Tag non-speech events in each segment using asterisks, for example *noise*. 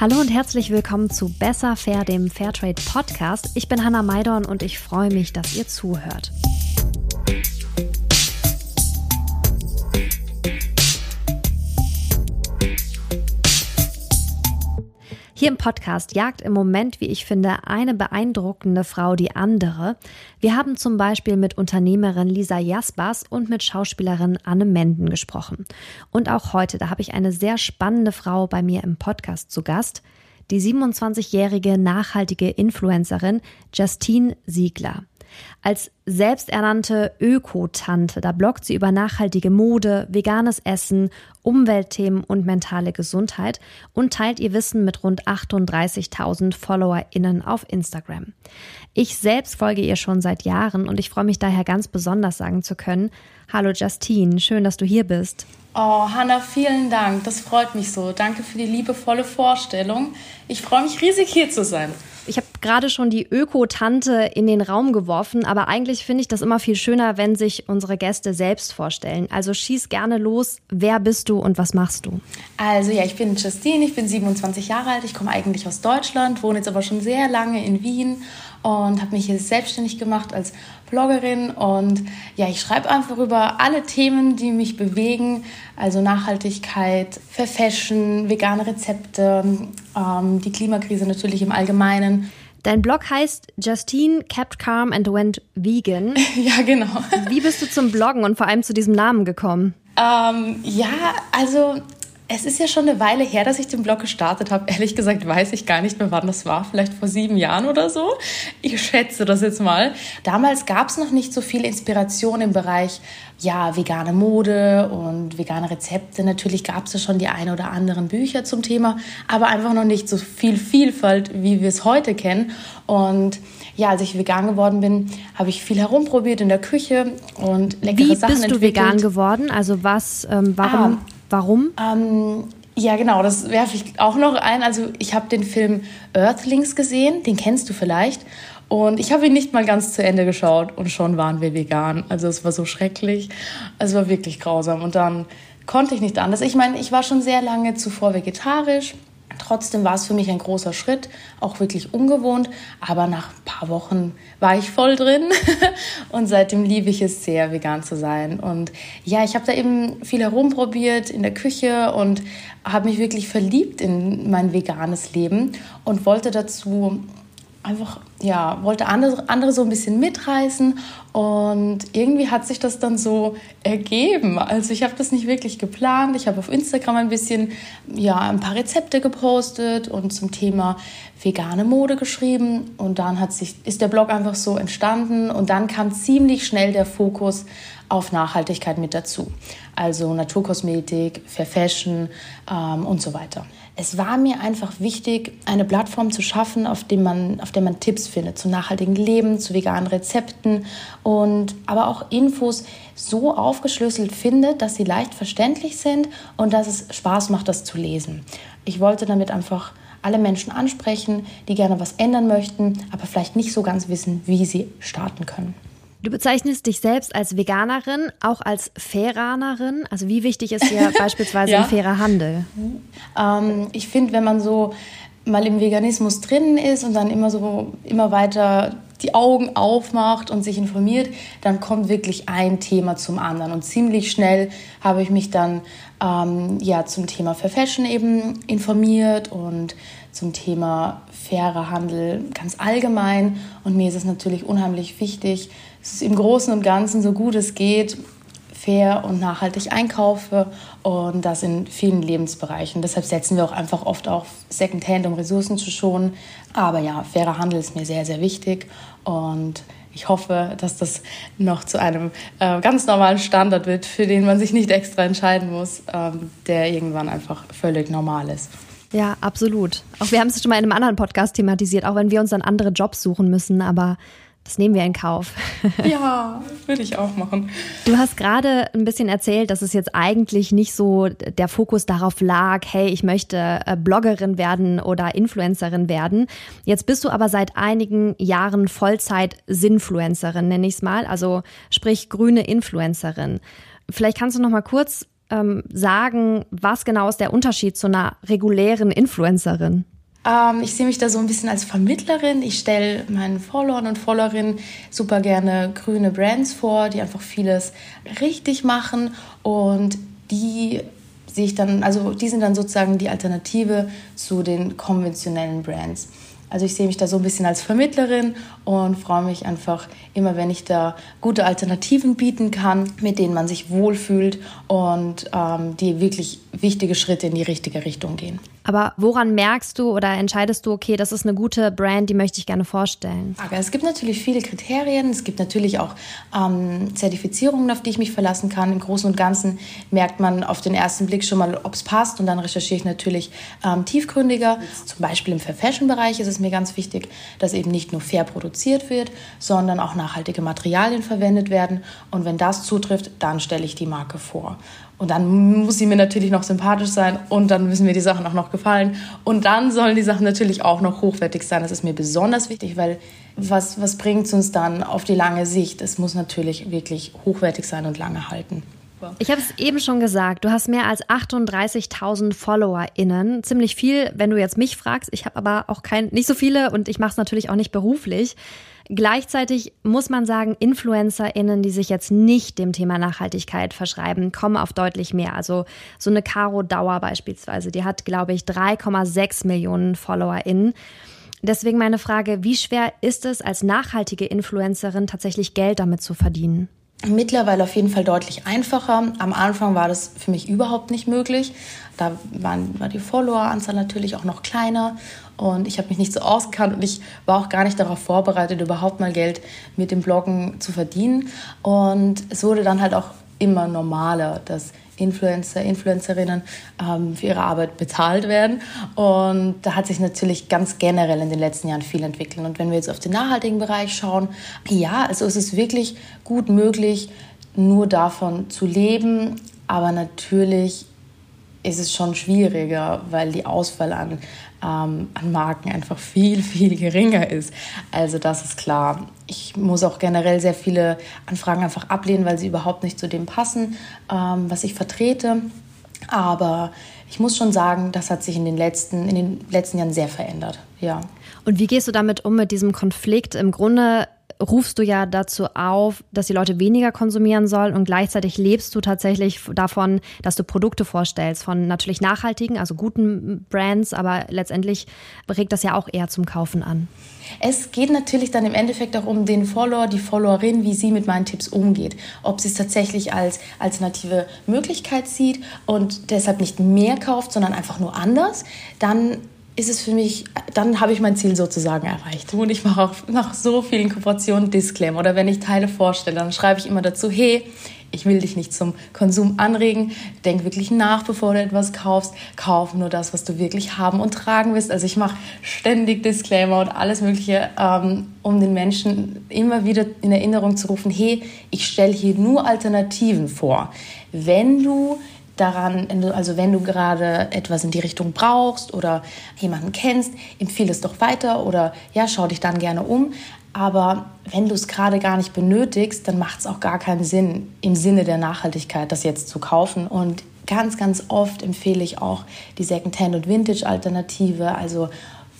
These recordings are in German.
Hallo und herzlich willkommen zu Besser Fair, dem Fairtrade Podcast. Ich bin Hanna Maidorn und ich freue mich, dass ihr zuhört. Hier im Podcast jagt im Moment, wie ich finde, eine beeindruckende Frau die andere. Wir haben zum Beispiel mit Unternehmerin Lisa Jaspers und mit Schauspielerin Anne Menden gesprochen. Und auch heute, da habe ich eine sehr spannende Frau bei mir im Podcast zu Gast, die 27-jährige nachhaltige Influencerin Justine Siegler. Als selbsternannte Öko-Tante, da bloggt sie über nachhaltige Mode, veganes Essen, Umweltthemen und mentale Gesundheit und teilt ihr Wissen mit rund 38.000 FollowerInnen auf Instagram. Ich selbst folge ihr schon seit Jahren und ich freue mich daher ganz besonders sagen zu können, Hallo Justine, schön, dass du hier bist. Oh, Hanna, vielen Dank. Das freut mich so. Danke für die liebevolle Vorstellung. Ich freue mich riesig hier zu sein. Ich habe gerade schon die Öko-Tante in den Raum geworfen, aber eigentlich finde ich das immer viel schöner, wenn sich unsere Gäste selbst vorstellen. Also schieß gerne los. Wer bist du und was machst du? Also ja, ich bin Justine, ich bin 27 Jahre alt, ich komme eigentlich aus Deutschland, wohne jetzt aber schon sehr lange in Wien und habe mich hier selbstständig gemacht als Bloggerin und ja, ich schreibe einfach über alle Themen, die mich bewegen, also Nachhaltigkeit, Fair Fashion, vegane Rezepte, ähm, die Klimakrise natürlich im Allgemeinen. Dein Blog heißt Justine kept calm and went vegan. *laughs* ja, genau. Wie bist du zum Bloggen und vor allem zu diesem Namen gekommen? Ähm, ja, also es ist ja schon eine Weile her, dass ich den Blog gestartet habe. Ehrlich gesagt weiß ich gar nicht mehr, wann das war. Vielleicht vor sieben Jahren oder so. Ich schätze das jetzt mal. Damals gab es noch nicht so viel Inspiration im Bereich ja, vegane Mode und vegane Rezepte. Natürlich gab es ja schon die ein oder anderen Bücher zum Thema, aber einfach noch nicht so viel Vielfalt, wie wir es heute kennen. Und ja, als ich vegan geworden bin, habe ich viel herumprobiert in der Küche und leckere Wie Sachen bist du entwickelt. vegan geworden? Also was, ähm, warum? Ah. Warum? Ähm, ja, genau, das werfe ich auch noch ein. Also ich habe den Film Earthlings gesehen, den kennst du vielleicht. Und ich habe ihn nicht mal ganz zu Ende geschaut und schon waren wir vegan. Also es war so schrecklich. Es war wirklich grausam. Und dann konnte ich nicht anders. Ich meine, ich war schon sehr lange zuvor vegetarisch. Trotzdem war es für mich ein großer Schritt, auch wirklich ungewohnt. Aber nach ein paar Wochen war ich voll drin *laughs* und seitdem liebe ich es sehr, vegan zu sein. Und ja, ich habe da eben viel herumprobiert in der Küche und habe mich wirklich verliebt in mein veganes Leben und wollte dazu einfach, ja, wollte andere, andere so ein bisschen mitreißen und irgendwie hat sich das dann so ergeben. Also ich habe das nicht wirklich geplant. Ich habe auf Instagram ein bisschen, ja, ein paar Rezepte gepostet und zum Thema vegane Mode geschrieben und dann hat sich, ist der Blog einfach so entstanden und dann kam ziemlich schnell der Fokus auf Nachhaltigkeit mit dazu. Also Naturkosmetik, Fair Fashion ähm, und so weiter. Es war mir einfach wichtig, eine Plattform zu schaffen, auf, dem man, auf der man Tipps findet zu nachhaltigem Leben, zu veganen Rezepten und aber auch Infos so aufgeschlüsselt findet, dass sie leicht verständlich sind und dass es Spaß macht, das zu lesen. Ich wollte damit einfach alle Menschen ansprechen, die gerne was ändern möchten, aber vielleicht nicht so ganz wissen, wie sie starten können. Du bezeichnest dich selbst als Veganerin, auch als Fairanerin. Also wie wichtig ist dir *laughs* beispielsweise Ja. ein fairer Handel? Ähm, ich finde, wenn man so mal im Veganismus drin ist und dann immer so immer weiter die Augen aufmacht und sich informiert, dann kommt wirklich ein Thema zum anderen. Und ziemlich schnell habe ich mich dann ähm, ja zum Thema Fair Fashion eben informiert und zum Thema fairer Handel ganz allgemein. Und mir ist es natürlich unheimlich wichtig, es im Großen und Ganzen so gut es geht fair und nachhaltig einkaufe und das in vielen Lebensbereichen. Deshalb setzen wir auch einfach oft auf Secondhand, um Ressourcen zu schonen. Aber ja, fairer Handel ist mir sehr, sehr wichtig und ich hoffe, dass das noch zu einem äh, ganz normalen Standard wird, für den man sich nicht extra entscheiden muss, ähm, der irgendwann einfach völlig normal ist. Ja, absolut. Auch wir haben es schon mal in einem anderen Podcast thematisiert, auch wenn wir uns dann andere Jobs suchen müssen, aber das nehmen wir in Kauf. *laughs* Ja, würde ich auch machen. Du hast gerade ein bisschen erzählt, dass es jetzt eigentlich nicht so der Fokus darauf lag, hey, ich möchte äh, Bloggerin werden oder Influencerin werden. Jetzt bist du aber seit einigen Jahren Vollzeit-Sinfluencerin, nenne ich es mal, also sprich grüne Influencerin. Vielleicht kannst du noch mal kurz ähm, sagen, was genau ist der Unterschied zu einer regulären Influencerin? Ähm, ich sehe mich da so ein bisschen als Vermittlerin. Ich stelle meinen Followern und Followerinnen super gerne grüne Brands vor, die einfach vieles richtig machen und die sehe ich dann, also die sind dann sozusagen die Alternative zu den konventionellen Brands. Also ich sehe mich da so ein bisschen als Vermittlerin und freue mich einfach immer, wenn ich da gute Alternativen bieten kann, mit denen man sich wohlfühlt und ähm, die wirklich wichtige Schritte in die richtige Richtung gehen. Aber woran merkst du oder entscheidest du, okay, das ist eine gute Brand, die möchte ich gerne vorstellen? Es gibt natürlich viele Kriterien. Es gibt natürlich auch ähm, Zertifizierungen, auf die ich mich verlassen kann. Im Großen und Ganzen merkt man auf den ersten Blick schon mal, ob es passt. Und dann recherchiere ich natürlich ähm, tiefgründiger. Zum Beispiel im Fair-Fashion-Bereich ist es mir ganz wichtig, dass eben nicht nur fair produziert wird, sondern auch nachhaltige Materialien verwendet werden. Und wenn das zutrifft, dann stelle ich die Marke vor. Und dann muss sie mir natürlich noch sympathisch sein und dann müssen mir die Sachen auch noch gefallen. Und dann sollen die Sachen natürlich auch noch hochwertig sein. Das ist mir besonders wichtig, weil was, was bringt es uns dann auf die lange Sicht? Es muss natürlich wirklich hochwertig sein und lange halten. Ich habe es eben schon gesagt, du hast mehr als 38.000 FollowerInnen. Ziemlich viel, wenn du jetzt mich fragst. Ich habe aber auch kein, nicht so viele und ich mache es natürlich auch nicht beruflich. Gleichzeitig muss man sagen, InfluencerInnen, die sich jetzt nicht dem Thema Nachhaltigkeit verschreiben, kommen auf deutlich mehr. Also so eine Caro Dauer beispielsweise, die hat, glaube ich, 3,6 Millionen FollowerInnen. Deswegen meine Frage, wie schwer ist es als nachhaltige Influencerin tatsächlich Geld damit zu verdienen? Mittlerweile auf jeden Fall deutlich einfacher. Am Anfang war das für mich überhaupt nicht möglich. Da waren, war die Followeranzahl natürlich auch noch kleiner und ich habe mich nicht so ausgekannt und ich war auch gar nicht darauf vorbereitet, überhaupt mal Geld mit dem Bloggen zu verdienen. Und es wurde dann halt auch immer normaler, dass Influencer, Influencerinnen ähm, für ihre Arbeit bezahlt werden. Und da hat sich natürlich ganz generell in den letzten Jahren viel entwickelt. Und wenn wir jetzt auf den nachhaltigen Bereich schauen, ja, also es ist wirklich gut möglich, nur davon zu leben. Aber natürlich ist es schon schwieriger, weil die Auswahl an, ähm, an Marken einfach viel, viel geringer ist. Also das ist klar. Ich muss auch generell sehr viele Anfragen einfach ablehnen, weil sie überhaupt nicht zu dem passen, ähm, was ich vertrete. Aber ich muss schon sagen, das hat sich in den letzten, in den letzten Jahren sehr verändert. Ja. Und wie gehst du damit um mit diesem Konflikt? Im Grunde rufst du ja dazu auf, dass die Leute weniger konsumieren sollen und gleichzeitig lebst du tatsächlich davon, dass du Produkte vorstellst von natürlich nachhaltigen, also guten Brands, aber letztendlich regt das ja auch eher zum Kaufen an. Es geht natürlich dann im Endeffekt auch um den Follower, die Followerin, wie sie mit meinen Tipps umgeht. Ob sie es tatsächlich als alternative Möglichkeit sieht und deshalb nicht mehr kauft, sondern einfach nur anders. Dann ist es für mich, dann habe ich mein Ziel sozusagen erreicht. Und ich mache auch nach so vielen Kooperationen Disclaimer. Oder wenn ich Teile vorstelle, dann schreibe ich immer dazu, hey, ich will dich nicht zum Konsum anregen. Denk wirklich nach, bevor du etwas kaufst. Kauf nur das, was du wirklich haben und tragen willst. Also ich mache ständig Disclaimer und alles Mögliche, ähm, um den Menschen immer wieder in Erinnerung zu rufen, hey, ich stelle hier nur Alternativen vor. Wenn du daran, also wenn du gerade etwas in die Richtung brauchst oder jemanden kennst, empfehle es doch weiter oder ja, schau dich dann gerne um. Aber wenn du es gerade gar nicht benötigst, dann macht es auch gar keinen Sinn, im Sinne der Nachhaltigkeit das jetzt zu kaufen. Und ganz, ganz oft empfehle ich auch die Secondhand- und Vintage-Alternative. Also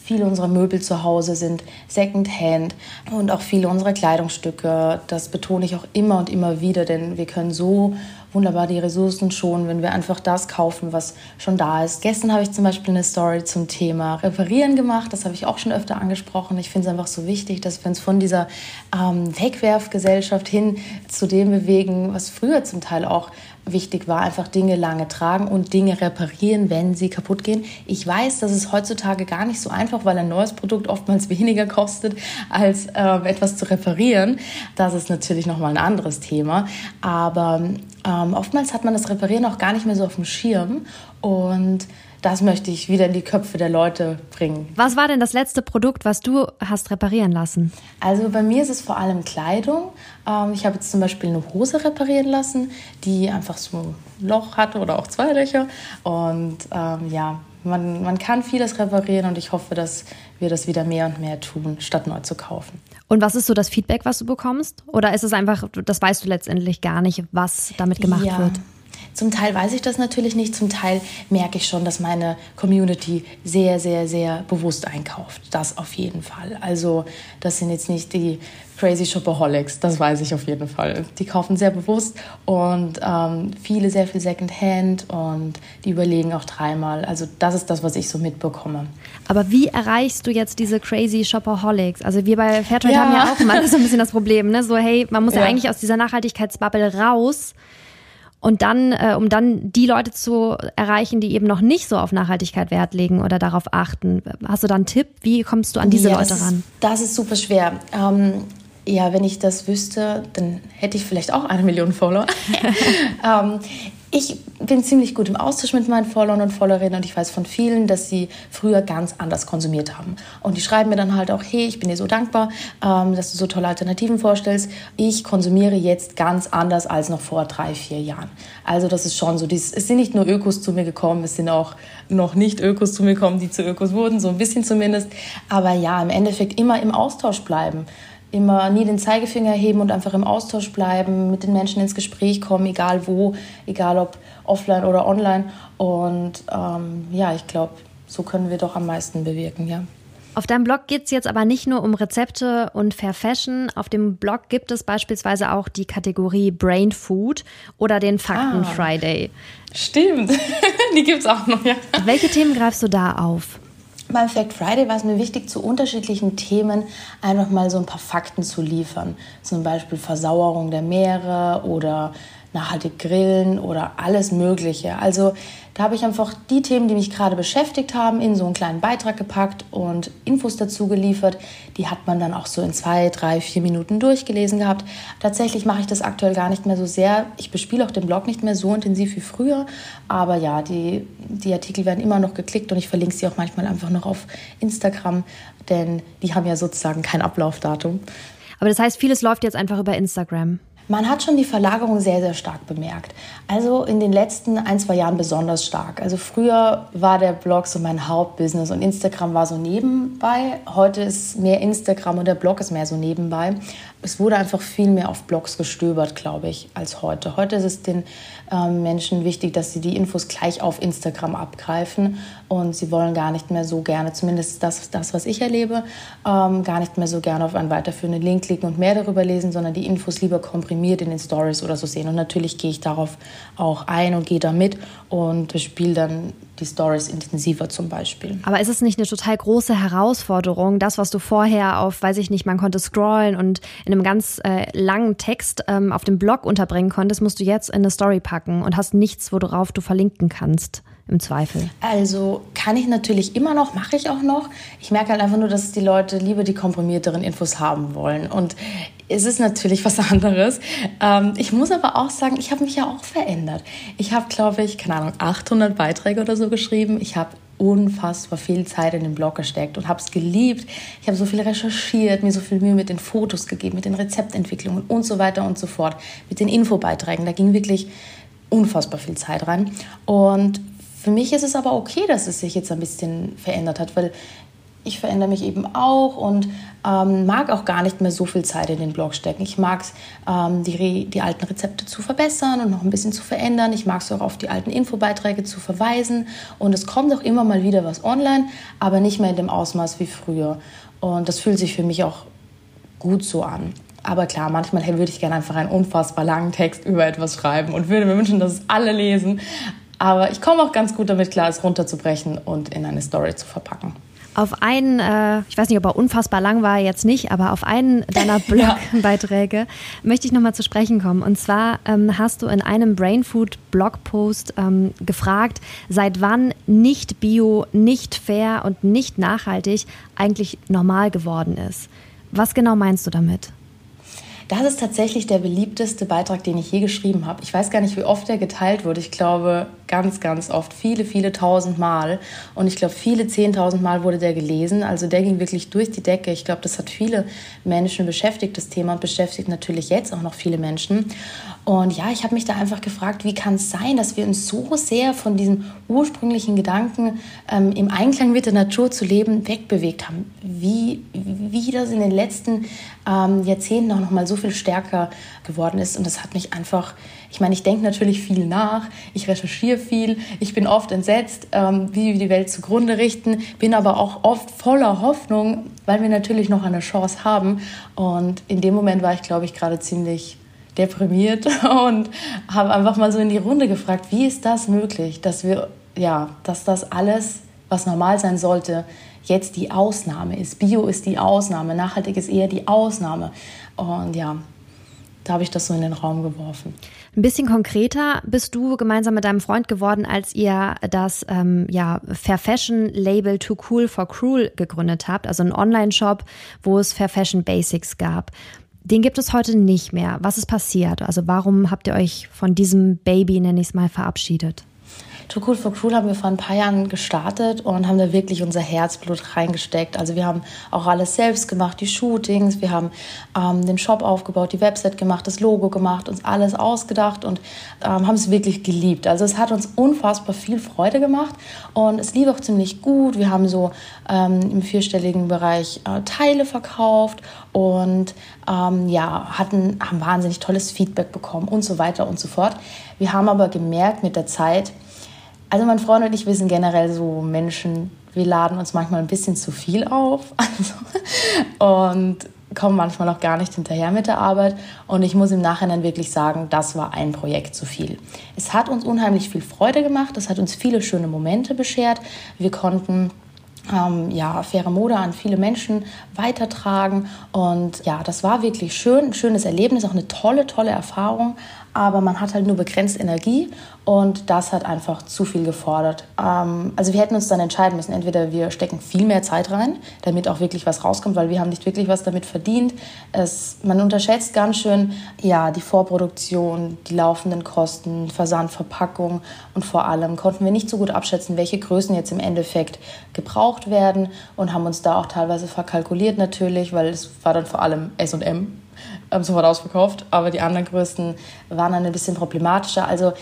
Viele unserer Möbel zu Hause sind Secondhand und auch viele unserer Kleidungsstücke. Das betone ich auch immer und immer wieder, denn wir können so wunderbar die Ressourcen schonen, wenn wir einfach das kaufen, was schon da ist. Gestern habe ich zum Beispiel eine Story zum Thema Reparieren gemacht. Das habe ich auch schon öfter angesprochen. Ich finde es einfach so wichtig, dass wir uns von dieser ähm, Wegwerfgesellschaft hin zu dem bewegen, was früher zum Teil auch wichtig war, einfach Dinge lange tragen und Dinge reparieren, wenn sie kaputt gehen. Ich weiß, das ist heutzutage gar nicht so einfach, weil ein neues Produkt oftmals *laughs* weniger kostet, als äh, etwas zu reparieren. Das ist natürlich nochmal ein anderes Thema. Aber ähm, oftmals hat man das Reparieren auch gar nicht mehr so auf dem Schirm und das möchte ich wieder in die Köpfe der Leute bringen. Was war denn das letzte Produkt, was du hast reparieren lassen? Also bei mir ist es vor allem Kleidung. Ähm, ich habe jetzt zum Beispiel eine Hose reparieren lassen, die einfach so ein Loch hatte oder auch zwei Löcher. Und ähm, ja, man, man kann vieles reparieren und ich hoffe, dass wir das wieder mehr und mehr tun, statt neu zu kaufen. Und was ist so das Feedback, was du bekommst? Oder ist es einfach, das weißt du letztendlich gar nicht, was damit gemacht ja. wird? Zum Teil weiß ich das natürlich nicht, zum Teil merke ich schon, dass meine Community sehr, sehr, sehr bewusst einkauft. Das auf jeden Fall. Also das sind jetzt nicht die Crazy Shopaholics, das weiß ich auf jeden Fall. Die kaufen sehr bewusst und ähm, viele sehr viel Secondhand und die überlegen auch dreimal. Also das ist das, was ich so mitbekomme. Aber wie erreichst du jetzt diese Crazy Shopaholics? Also wir bei Fairtrade ja. haben ja auch immer *laughs* so ein bisschen das Problem, ne? So hey, man muss ja, ja eigentlich aus dieser Nachhaltigkeitsbubble raus. Und dann, äh, um dann die Leute zu erreichen, die eben noch nicht so auf Nachhaltigkeit Wert legen oder darauf achten. Hast du da einen Tipp? Wie kommst du an diese ja, Leute das ran? Ist, das ist super schwer. Ähm, ja, wenn ich das wüsste, dann hätte ich vielleicht auch eine Million Follower. *laughs* ähm, ich bin ziemlich gut im Austausch mit meinen Followern und Followerinnen und ich weiß von vielen, dass sie früher ganz anders konsumiert haben. Und die schreiben mir dann halt auch, hey, ich bin dir so dankbar, ähm, dass du so tolle Alternativen vorstellst. Ich konsumiere jetzt ganz anders als noch vor drei, vier Jahren. Also das ist schon so, es sind nicht nur Ökos zu mir gekommen, es sind auch noch nicht Ökos zu mir gekommen, die zu Ökos wurden, so ein bisschen zumindest. Aber ja, im Endeffekt immer im Austausch bleiben immer nie den Zeigefinger heben und einfach im Austausch bleiben, mit den Menschen ins Gespräch kommen, egal wo, egal ob offline oder online. Und ähm, ja, ich glaube, so können wir doch am meisten bewirken, ja. Auf deinem Blog geht es jetzt aber nicht nur um Rezepte und Fair Fashion. Auf dem Blog gibt es beispielsweise auch die Kategorie Brain Food oder den Fakten ah, Friday. Stimmt, *laughs* die gibt es auch noch, ja. Welche Themen greifst du da auf? Beim Fact Friday war es mir wichtig, zu unterschiedlichen Themen einfach mal so ein paar Fakten zu liefern. Zum Beispiel Versauerung der Meere oder nachhaltig grillen oder alles Mögliche. Also da habe ich einfach die Themen, die mich gerade beschäftigt haben, in so einen kleinen Beitrag gepackt und Infos dazu geliefert. Die hat man dann auch so in zwei, drei, vier Minuten durchgelesen gehabt. Tatsächlich mache ich das aktuell gar nicht mehr so sehr. Ich bespiele auch den Blog nicht mehr so intensiv wie früher. Aber ja, die, die Artikel werden immer noch geklickt und ich verlinke sie auch manchmal einfach noch auf Instagram, denn die haben ja sozusagen kein Ablaufdatum. Aber das heißt, vieles läuft jetzt einfach über Instagram. Man hat schon die Verlagerung sehr, sehr stark bemerkt. Also in den letzten ein, zwei Jahren besonders stark. Also früher war der Blog so mein Hauptbusiness und Instagram war so nebenbei. Heute ist mehr Instagram und der Blog ist mehr so nebenbei es wurde einfach viel mehr auf Blogs gestöbert, glaube ich, als heute. Heute ist es den ähm, Menschen wichtig, dass sie die Infos gleich auf Instagram abgreifen und sie wollen gar nicht mehr so gerne, zumindest das, das was ich erlebe, ähm, gar nicht mehr so gerne auf einen weiterführenden Link klicken und mehr darüber lesen, sondern die Infos lieber komprimiert in den Stories oder so sehen. Und natürlich gehe ich darauf auch ein und gehe da mit und spiele dann die Stories intensiver zum Beispiel. Aber ist es nicht eine total große Herausforderung, das, was du vorher auf, weiß ich nicht, man konnte scrollen und in einem ganz äh, langen Text ähm, auf dem Blog unterbringen konntest, musst du jetzt in eine Story packen und hast nichts, worauf du verlinken kannst im Zweifel? Also kann ich natürlich immer noch, mache ich auch noch. Ich merke halt einfach nur, dass die Leute lieber die komprimierteren Infos haben wollen. Und es ist natürlich *laughs* was anderes. Ähm, ich muss aber auch sagen, ich habe mich ja auch verändert. Ich habe, glaube ich, keine Ahnung, 800 Beiträge oder so geschrieben. Ich habe unfassbar viel Zeit in den Blog gesteckt und habe es geliebt. Ich habe so viel recherchiert, mir so viel Mühe mit den Fotos gegeben, mit den Rezeptentwicklungen und so weiter und so fort, mit den Infobeiträgen. Da ging wirklich unfassbar viel Zeit rein. Und für mich ist es aber okay, dass es sich jetzt ein bisschen verändert hat, weil ich verändere mich eben auch und ähm, mag auch gar nicht mehr so viel Zeit in den Blog stecken. Ich mag es, ähm, die, die alten Rezepte zu verbessern und noch ein bisschen zu verändern. Ich mag es auch auf die alten Infobeiträge zu verweisen. Und es kommt auch immer mal wieder was online, aber nicht mehr in dem Ausmaß wie früher. Und das fühlt sich für mich auch gut so an. Aber klar, manchmal würde ich gerne einfach einen unfassbar langen Text über etwas schreiben und würde mir wünschen, dass es alle lesen. Aber ich komme auch ganz gut damit klar, es runterzubrechen und in eine Story zu verpacken. Auf einen, äh, ich weiß nicht, ob er unfassbar lang war, jetzt nicht, aber auf einen deiner *laughs* Blogbeiträge ja. möchte ich nochmal zu sprechen kommen. Und zwar ähm, hast du in einem Brainfood Blogpost ähm, gefragt, seit wann nicht bio, nicht fair und nicht nachhaltig eigentlich normal geworden ist. Was genau meinst du damit? Das ist tatsächlich der beliebteste Beitrag, den ich je geschrieben habe. Ich weiß gar nicht, wie oft er geteilt wurde. Ich glaube ganz, ganz oft, viele, viele tausend Mal. Und ich glaube, viele zehntausend Mal wurde der gelesen. Also der ging wirklich durch die Decke. Ich glaube, das hat viele Menschen beschäftigt, das Thema, und beschäftigt natürlich jetzt auch noch viele Menschen. Und ja, ich habe mich da einfach gefragt, wie kann es sein, dass wir uns so sehr von diesen ursprünglichen Gedanken, ähm, im Einklang mit der Natur zu leben, wegbewegt haben. Wie, wie das in den letzten ähm, Jahrzehnten auch noch mal so viel stärker geworden ist. Und das hat mich einfach, ich meine, ich denke natürlich viel nach, ich recherchiere viel, ich bin oft entsetzt, ähm, wie wir die Welt zugrunde richten, bin aber auch oft voller Hoffnung, weil wir natürlich noch eine Chance haben. Und in dem Moment war ich, glaube ich, gerade ziemlich deprimiert *laughs* und habe einfach mal so in die Runde gefragt, wie ist das möglich, dass wir, ja, dass das alles, was normal sein sollte, jetzt die Ausnahme ist. Bio ist die Ausnahme, nachhaltig ist eher die Ausnahme. Und ja, da habe ich das so in den Raum geworfen. Ein bisschen konkreter bist du gemeinsam mit deinem Freund geworden, als ihr das ähm, ja, Fair Fashion Label Too Cool for Cruel gegründet habt, also ein Online-Shop, wo es Fair Fashion Basics gab. Den gibt es heute nicht mehr. Was ist passiert? Also warum habt ihr euch von diesem Baby, nenne ich es mal, verabschiedet? Too Cool for Cruel haben wir vor ein paar Jahren gestartet und haben da wirklich unser Herzblut reingesteckt. Also wir haben auch alles selbst gemacht, die Shootings, wir haben ähm, den Shop aufgebaut, die Website gemacht, das Logo gemacht, uns alles ausgedacht und ähm, haben es wirklich geliebt. Also es hat uns unfassbar viel Freude gemacht und es lief auch ziemlich gut. Wir haben so ähm, im vierstelligen Bereich äh, Teile verkauft und ähm, ja, hatten, haben wahnsinnig tolles Feedback bekommen und so weiter und so fort. Wir haben aber gemerkt mit der Zeit, also mein Freund und ich, wir sind generell so Menschen, wir laden uns manchmal ein bisschen zu viel auf *laughs* also, und kommen manchmal auch gar nicht hinterher mit der Arbeit. Und ich muss im Nachhinein wirklich sagen, das war ein Projekt zu viel. Es hat uns unheimlich viel Freude gemacht, es hat uns viele schöne Momente beschert. Wir konnten ähm, ja, faire Mode an viele Menschen weitertragen. Und ja, das war wirklich schön, ein schönes Erlebnis, auch eine tolle, tolle Erfahrung aber man hat halt nur begrenzt Energie und das hat einfach zu viel gefordert. Ähm, also wir hätten uns dann entscheiden müssen, entweder wir stecken viel mehr Zeit rein, damit auch wirklich was rauskommt, weil wir haben nicht wirklich was damit verdient. Es, man unterschätzt ganz schön ja, die Vorproduktion, die laufenden Kosten, Versand, Verpackung und vor allem konnten wir nicht so gut abschätzen, welche Größen jetzt im Endeffekt gebraucht werden und haben uns da auch teilweise verkalkuliert natürlich, weil es war dann vor allem S&M sofort ausverkauft, aber die anderen Größen waren dann ein bisschen problematischer. Also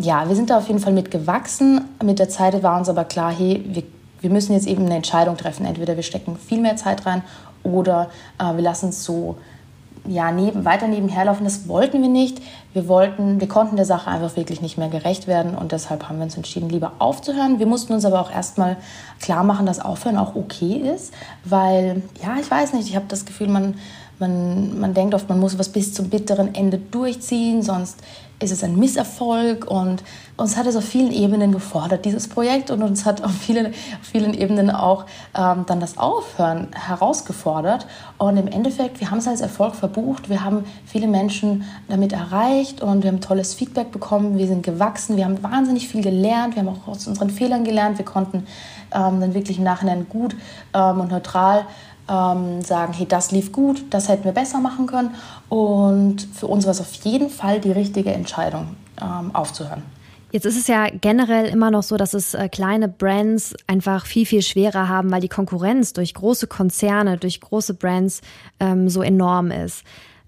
ja, wir sind da auf jeden Fall mit gewachsen. Mit der Zeit war uns aber klar, hey, wir, wir müssen jetzt eben eine Entscheidung treffen. Entweder wir stecken viel mehr Zeit rein oder äh, wir lassen es so ja, neben, weiter nebenher laufen. Das wollten wir nicht. Wir wollten, wir konnten der Sache einfach wirklich nicht mehr gerecht werden und deshalb haben wir uns entschieden, lieber aufzuhören. Wir mussten uns aber auch erstmal klar machen, dass Aufhören auch okay ist, weil, ja, ich weiß nicht, ich habe das Gefühl, man man, man denkt oft, man muss was bis zum bitteren Ende durchziehen, sonst ist es ein Misserfolg. Und uns hat es auf vielen Ebenen gefordert, dieses Projekt. Und uns hat auf vielen, auf vielen Ebenen auch ähm, dann das Aufhören herausgefordert. Und im Endeffekt, wir haben es als Erfolg verbucht. Wir haben viele Menschen damit erreicht und wir haben tolles Feedback bekommen. Wir sind gewachsen. Wir haben wahnsinnig viel gelernt. Wir haben auch aus unseren Fehlern gelernt. Wir konnten ähm, dann wirklich im Nachhinein gut ähm, und neutral ähm, sagen, hey, das lief gut, das hätten wir besser machen können. Und für uns war es auf jeden Fall die richtige Entscheidung, ähm, aufzuhören. Jetzt ist es ja generell immer noch so, dass es äh, kleine Brands einfach viel, viel schwerer haben, weil die Konkurrenz durch große Konzerne, durch große Brands ähm, so enorm ist.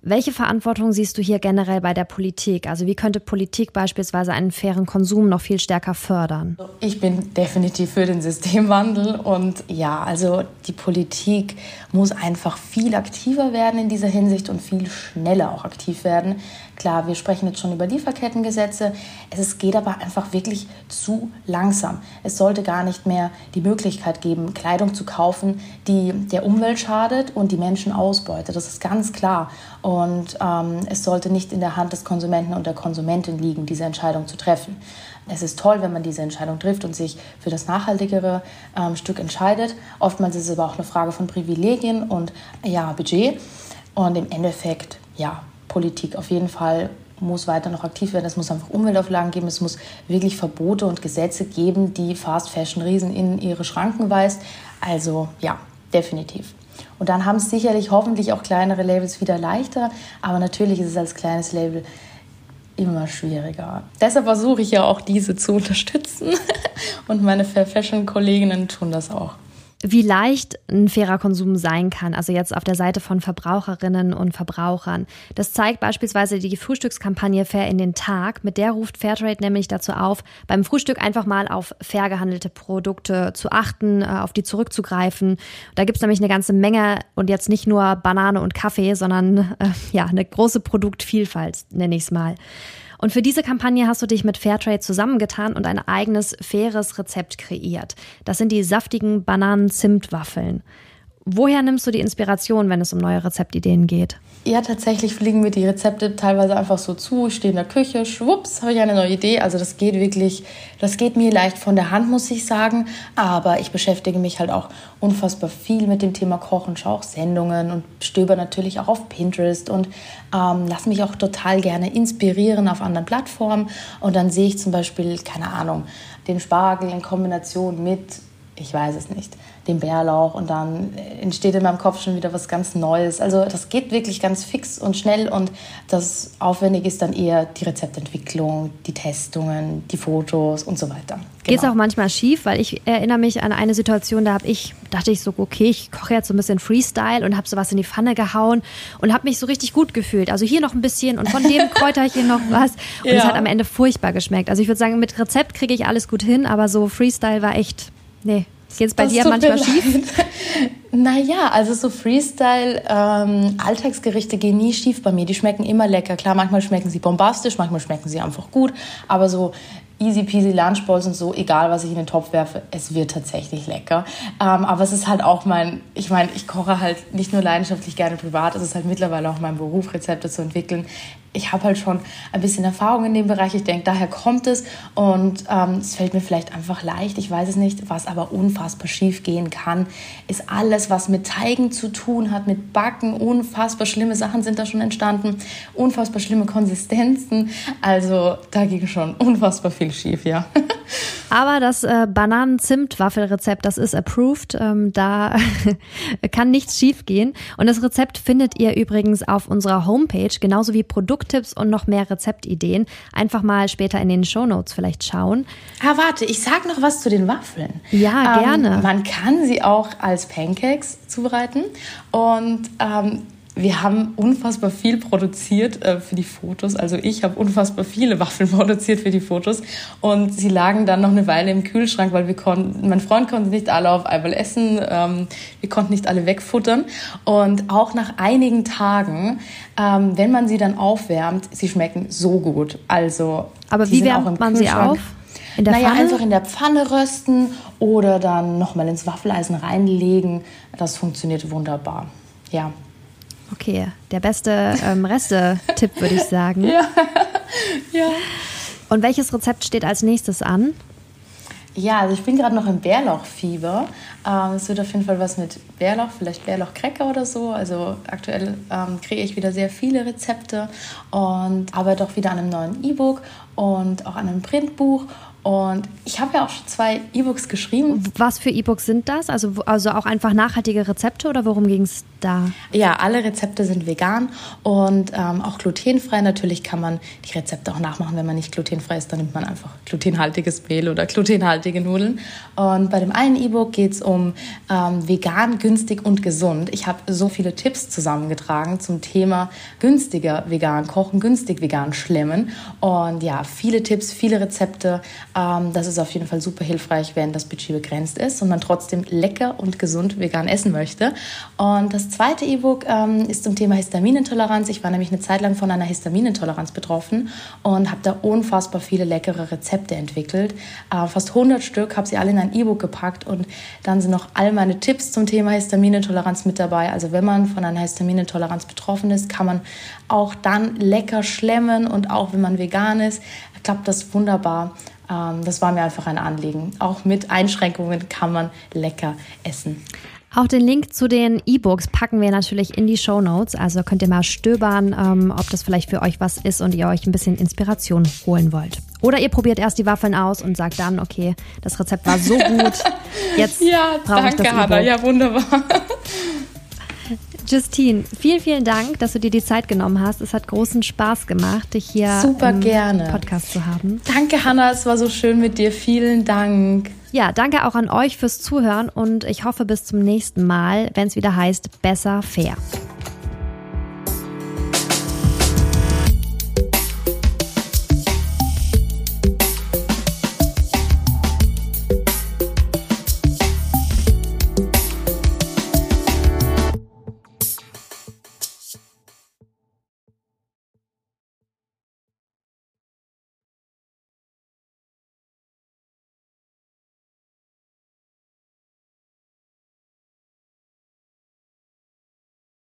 Welche Verantwortung siehst du hier generell bei der Politik? Also wie könnte Politik beispielsweise einen fairen Konsum noch viel stärker fördern? Ich bin definitiv für den Systemwandel und ja, also die Politik muss einfach viel aktiver werden in dieser Hinsicht und viel schneller auch aktiv werden. Klar, wir sprechen jetzt schon über Lieferkettengesetze. Es geht aber einfach wirklich zu langsam. Es sollte gar nicht mehr die Möglichkeit geben, Kleidung zu kaufen, die der Umwelt schadet und die Menschen ausbeutet. Das ist ganz klar. Und ähm, es sollte nicht in der Hand des Konsumenten und der Konsumentin liegen, diese Entscheidung zu treffen. Es ist toll, wenn man diese Entscheidung trifft und sich für das nachhaltigere ähm, Stück entscheidet. Oftmals ist es aber auch eine Frage von Privilegien und ja, Budget. Und im Endeffekt, ja, Politik auf jeden Fall muss weiter noch aktiv werden. Es muss einfach Umweltauflagen geben. Es muss wirklich Verbote und Gesetze geben, die Fast Fashion Riesen in ihre Schranken weist. Also ja, definitiv. Und dann haben es sicherlich hoffentlich auch kleinere Labels wieder leichter. Aber natürlich ist es als kleines Label immer schwieriger. Deshalb versuche ich ja auch diese zu unterstützen *laughs* und meine Fair Fashion Kolleginnen tun das auch wie leicht ein fairer Konsum sein kann, also jetzt auf der Seite von Verbraucherinnen und Verbrauchern. Das zeigt beispielsweise die Frühstückskampagne Fair in den Tag. Mit der ruft Fairtrade nämlich dazu auf, beim Frühstück einfach mal auf fair gehandelte Produkte zu achten, äh, auf die zurückzugreifen. Da gibt's nämlich eine ganze Menge und jetzt nicht nur Banane und Kaffee, sondern äh, ja, eine große Produktvielfalt, nenne ich es mal. Und für diese Kampagne hast du dich mit Fairtrade zusammengetan und ein eigenes faires Rezept kreiert. Das sind die saftigen Bananen-Zimt-Waffeln. Woher nimmst du die Inspiration, wenn es um neue Rezeptideen geht? Ja, tatsächlich fliegen mir die Rezepte teilweise einfach so zu. Ich stehe in der Küche, schwupps, habe ich eine neue Idee. Also das geht wirklich, das geht mir leicht von der Hand, muss ich sagen. Aber ich beschäftige mich halt auch unfassbar viel mit dem Thema Kochen, schaue auch Sendungen und stöber natürlich auch auf Pinterest und ähm, lasse mich auch total gerne inspirieren auf anderen Plattformen. Und dann sehe ich zum Beispiel, keine Ahnung, den Spargel in Kombination mit, ich weiß es nicht, dem Bärlauch und dann entsteht in meinem Kopf schon wieder was ganz Neues. Also das geht wirklich ganz fix und schnell und das Aufwendige ist dann eher die Rezeptentwicklung, die Testungen, die Fotos und so weiter. Genau. Geht es auch manchmal schief, weil ich erinnere mich an eine Situation, da habe ich, dachte ich so, okay, ich koche jetzt so ein bisschen Freestyle und habe sowas in die Pfanne gehauen und habe mich so richtig gut gefühlt. Also hier noch ein bisschen und von dem *laughs* Kräuterchen noch was und es ja. hat am Ende furchtbar geschmeckt. Also ich würde sagen, mit Rezept kriege ich alles gut hin, aber so Freestyle war echt, nee, Geht es bei das dir manchmal schief? Naja, also so Freestyle, ähm, Alltagsgerichte gehen nie schief bei mir. Die schmecken immer lecker. Klar, manchmal schmecken sie bombastisch, manchmal schmecken sie einfach gut. Aber so easy peasy Lunchballs und so, egal was ich in den Topf werfe, es wird tatsächlich lecker. Ähm, aber es ist halt auch mein, ich meine, ich koche halt nicht nur leidenschaftlich gerne privat, es ist halt mittlerweile auch mein Beruf, Rezepte zu entwickeln. Ich habe halt schon ein bisschen Erfahrung in dem Bereich. Ich denke, daher kommt es und ähm, es fällt mir vielleicht einfach leicht. Ich weiß es nicht. Was aber unfassbar schief gehen kann, ist alles, was mit Teigen zu tun hat, mit Backen. Unfassbar schlimme Sachen sind da schon entstanden. Unfassbar schlimme Konsistenzen. Also da ging schon unfassbar viel schief, ja. *laughs* Aber das äh, Bananen-Zimt-Waffelrezept, das ist approved. Ähm, da *laughs* kann nichts schiefgehen. Und das Rezept findet ihr übrigens auf unserer Homepage, genauso wie Produkttipps und noch mehr Rezeptideen. Einfach mal später in den Shownotes vielleicht schauen. Ah, warte, ich sag noch was zu den Waffeln. Ja, gerne. Ähm, man kann sie auch als Pancakes zubereiten. Und ähm, wir haben unfassbar viel produziert äh, für die Fotos. Also ich habe unfassbar viele *laughs* Waffeln produziert für die Fotos. Und sie lagen dann noch eine Weile im Kühlschrank, weil wir konnten, mein Freund konnte nicht alle auf einmal essen. Ähm, wir konnten nicht alle wegfuttern. Und auch nach einigen Tagen, ähm, wenn man sie dann aufwärmt, sie schmecken so gut. Also, Aber wie wärmt man sie auf? In der naja, Pfanne? einfach in der Pfanne rösten oder dann nochmal ins Waffeleisen reinlegen. Das funktioniert wunderbar. Ja, Okay, der beste ähm, Reste-Tipp, würde ich sagen. *laughs* Ja. ja. Und welches Rezept steht als nächstes an? Ja, also ich bin gerade noch im Bärlauchfieber. Ähm, es wird auf jeden Fall was mit Bärlauch, vielleicht Bärlauchcracker oder so. Also aktuell ähm, kreiere ich wieder sehr viele Rezepte und arbeite auch wieder an einem neuen E-Book und auch an einem Printbuch und ich habe ja auch schon zwei E-Books geschrieben. Was für E-Books sind das? Also, also auch einfach nachhaltige Rezepte oder worum ging es da? Ja, alle Rezepte sind vegan und ähm, auch glutenfrei. Natürlich kann man die Rezepte auch nachmachen. Wenn man nicht glutenfrei ist, dann nimmt man einfach glutenhaltiges Mehl oder glutenhaltige Nudeln. Und bei dem einen E-Book geht es um ähm, vegan, günstig und gesund. Ich habe so viele Tipps zusammengetragen zum Thema günstiger vegan kochen, günstig vegan schlemmen. Und ja, viele Tipps, viele Rezepte ähm, das ist auf jeden Fall super hilfreich, wenn das Budget begrenzt ist und man trotzdem lecker und gesund vegan essen möchte. Und das zweite E-Book ähm, ist zum Thema Histaminintoleranz. Ich war nämlich eine Zeit lang von einer Histaminintoleranz betroffen und habe da unfassbar viele leckere Rezepte entwickelt. Äh, fast 100 Stück, habe sie alle in ein E-Book gepackt und dann sind noch all meine Tipps zum Thema Histaminintoleranz mit dabei. Also wenn man von einer Histaminintoleranz betroffen ist, kann man auch dann lecker schlemmen und auch wenn man vegan ist, klappt das wunderbar. Ähm, das war mir einfach ein Anliegen. Auch mit Einschränkungen kann man lecker essen. Auch den Link zu den E-Books packen wir natürlich in die Show Notes. Also könnt ihr mal stöbern, ähm, ob das vielleicht für euch was ist und ihr euch ein bisschen Inspiration holen wollt. Oder ihr probiert erst die Waffeln aus und sagt dann, okay, das Rezept war so *laughs* gut. Jetzt ja, brauche ich das E-Book. Ja, wunderbar. Justine, vielen, vielen Dank, dass du dir die Zeit genommen hast. Es hat großen Spaß gemacht, dich hier Super im gerne. Podcast zu haben. Danke, Hannah. Es war so schön mit dir. Vielen Dank. Ja, danke auch an euch fürs Zuhören und ich hoffe bis zum nächsten Mal, wenn es wieder heißt Besser Fair.